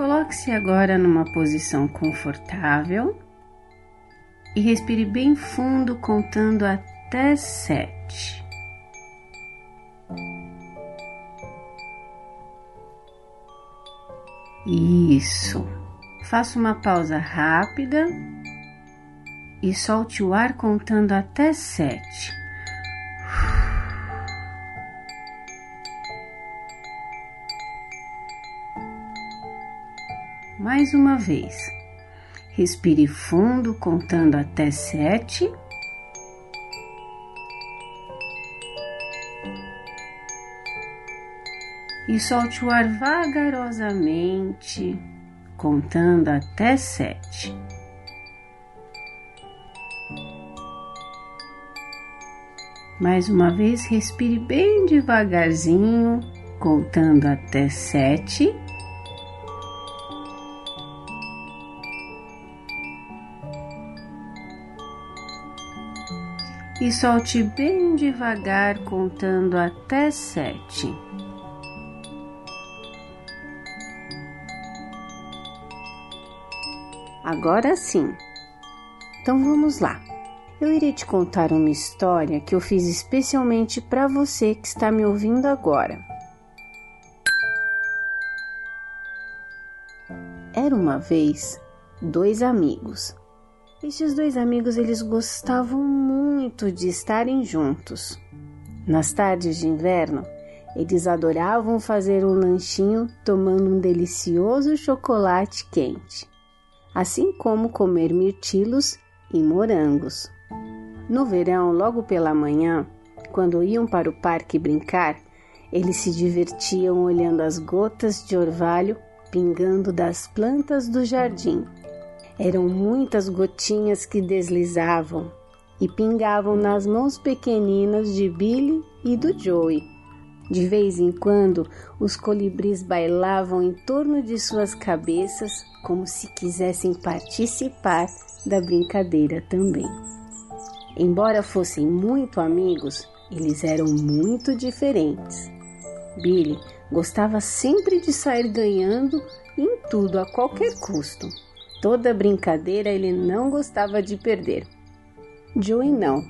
Coloque-se agora numa posição confortável e respire bem fundo, contando até sete. Isso. Faça uma pausa rápida e solte o ar contando até sete. Mais uma vez. Respire fundo, contando até sete. E solte o ar vagarosamente, contando até sete. Mais uma vez, respire bem devagarzinho, contando até sete. E solte bem devagar, contando até sete. Agora sim. Então vamos lá. Eu irei te contar uma história que eu fiz especialmente para você que está me ouvindo agora. Era uma vez dois amigos. Estes dois amigos eles gostavam muito de estarem juntos. Nas tardes de inverno, eles adoravam fazer um lanchinho tomando um delicioso chocolate quente assim como comer mirtilos e morangos. No verão, logo pela manhã, quando iam para o parque brincar, eles se divertiam olhando as gotas de orvalho pingando das plantas do jardim. Eram muitas gotinhas que deslizavam e pingavam nas mãos pequeninas de Billy e do Joey. De vez em quando, os colibris bailavam em torno de suas cabeças como se quisessem participar da brincadeira também. Embora fossem muito amigos, eles eram muito diferentes. Billy gostava sempre de sair ganhando em tudo a qualquer custo. Toda brincadeira ele não gostava de perder. Joey não.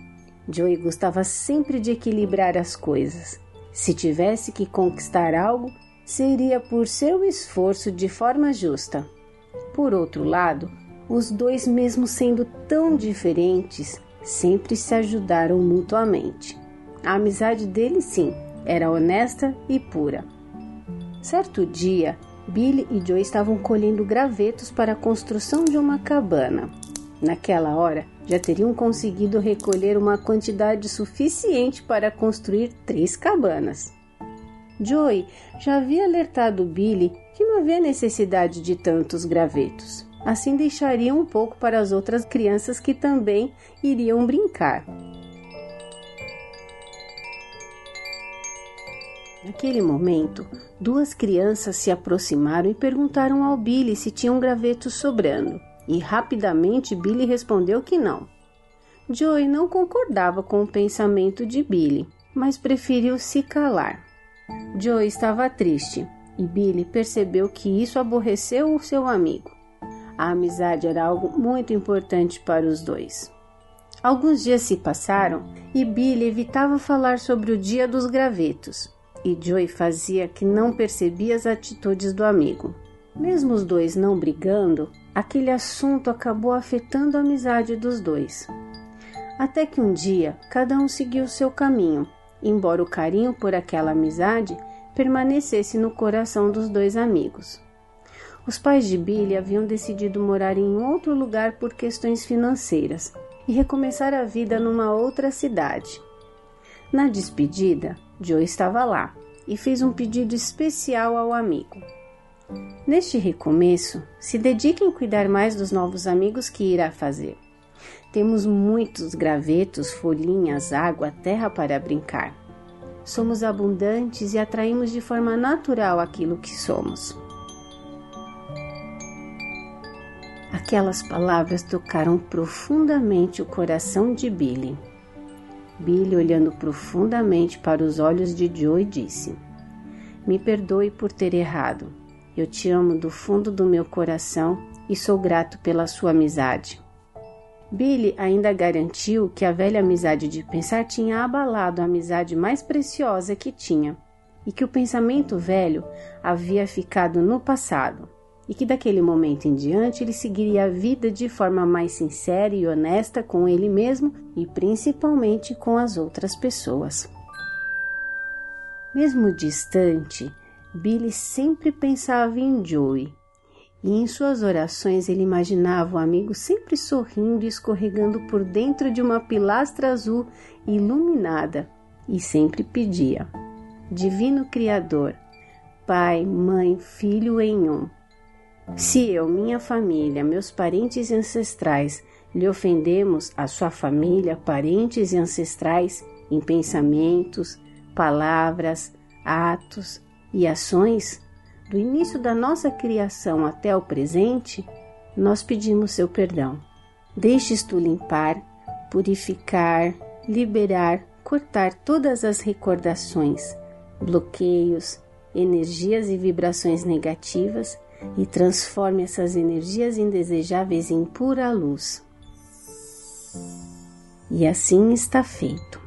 Joey gostava sempre de equilibrar as coisas. Se tivesse que conquistar algo, seria por seu esforço de forma justa. Por outro lado, os dois, mesmo sendo tão diferentes, sempre se ajudaram mutuamente. A amizade deles, sim, era honesta e pura. Certo dia, Billy e Joe estavam colhendo gravetos para a construção de uma cabana. Naquela hora, já teriam conseguido recolher uma quantidade suficiente para construir três cabanas. Joey já havia alertado Billy que não havia necessidade de tantos gravetos. Assim deixariam um pouco para as outras crianças que também iriam brincar. Naquele momento, duas crianças se aproximaram e perguntaram ao Billy se tinham gravetos sobrando. E rapidamente Billy respondeu que não. Joey não concordava com o pensamento de Billy, mas preferiu se calar. Joe estava triste e Billy percebeu que isso aborreceu o seu amigo. A amizade era algo muito importante para os dois. Alguns dias se passaram e Billy evitava falar sobre o dia dos gravetos, e Joey fazia que não percebia as atitudes do amigo. Mesmo os dois não brigando, aquele assunto acabou afetando a amizade dos dois. Até que um dia cada um seguiu seu caminho embora o carinho por aquela amizade permanecesse no coração dos dois amigos. Os pais de Billy haviam decidido morar em outro lugar por questões financeiras e recomeçar a vida numa outra cidade. Na despedida, Joe estava lá e fez um pedido especial ao amigo. Neste recomeço, se dedique em cuidar mais dos novos amigos que irá fazer. Temos muitos gravetos, folhinhas, água, terra para brincar. Somos abundantes e atraímos de forma natural aquilo que somos. Aquelas palavras tocaram profundamente o coração de Billy. Billy, olhando profundamente para os olhos de Joe, disse: Me perdoe por ter errado. Eu te amo do fundo do meu coração e sou grato pela sua amizade. Billy ainda garantiu que a velha amizade de pensar tinha abalado a amizade mais preciosa que tinha e que o pensamento velho havia ficado no passado e que daquele momento em diante ele seguiria a vida de forma mais sincera e honesta com ele mesmo e principalmente com as outras pessoas. Mesmo distante, Billy sempre pensava em Joey e em suas orações ele imaginava o amigo sempre sorrindo e escorregando por dentro de uma pilastra azul iluminada e sempre pedia: Divino Criador, Pai, Mãe, Filho em um. Se eu, minha família, meus parentes e ancestrais lhe ofendemos, a sua família, parentes e ancestrais, em pensamentos, palavras, atos e ações, do início da nossa criação até o presente, nós pedimos seu perdão. Deixes tu limpar, purificar, liberar, cortar todas as recordações bloqueios, energias e vibrações negativas e transforme essas energias indesejáveis em pura luz. E assim está feito.